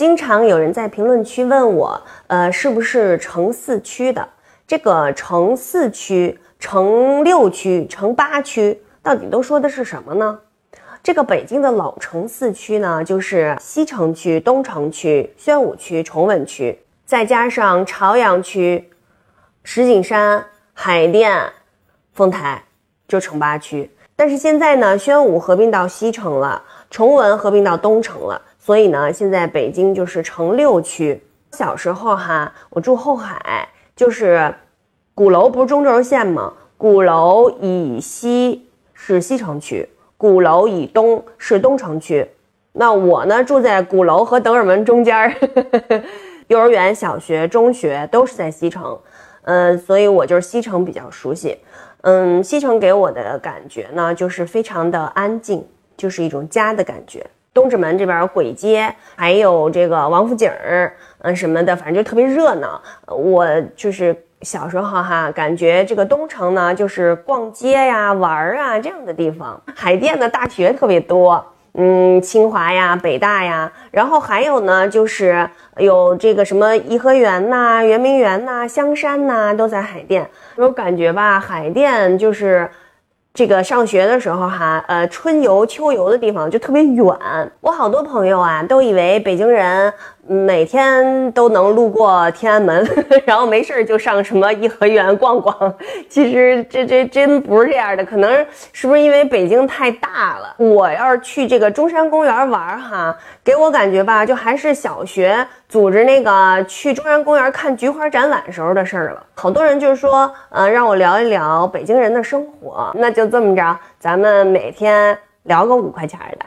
经常有人在评论区问我，呃，是不是城四区的？这个城四区、城六区、城八区，到底都说的是什么呢？这个北京的老城四区呢，就是西城区、东城区、宣武区、崇文区，再加上朝阳区、石景山、海淀、丰台，就城八区。但是现在呢，宣武合并到西城了，崇文合并到东城了，所以呢，现在北京就是城六区。小时候哈，我住后海。就是鼓楼不是中轴线吗？鼓楼以西是西城区，鼓楼以东是东城区。那我呢住在鼓楼和德尔门中间儿，幼儿园、小学、中学都是在西城，嗯，所以我就是西城比较熟悉。嗯，西城给我的感觉呢，就是非常的安静，就是一种家的感觉。东直门这边簋街，还有这个王府井儿，嗯什么的，反正就特别热闹。我就是小时候哈，感觉这个东城呢，就是逛街呀、玩儿啊这样的地方。海淀的大学特别多，嗯，清华呀、北大呀，然后还有呢，就是有这个什么颐和园呐、圆明园呐、香山呐，都在海淀。我感觉吧，海淀就是。这个上学的时候哈，呃，春游、秋游的地方就特别远。我好多朋友啊，都以为北京人每天都能路过天安门，然后没事就上什么颐和园逛逛。其实这这真不是这样的，可能是不是因为北京太大了？我要是去这个中山公园玩哈，给我感觉吧，就还是小学组织那个去中山公园看菊花展览时候的事儿了。好多人就是说，呃，让我聊一聊北京人的生活，那。就这么着，咱们每天聊个五块钱的。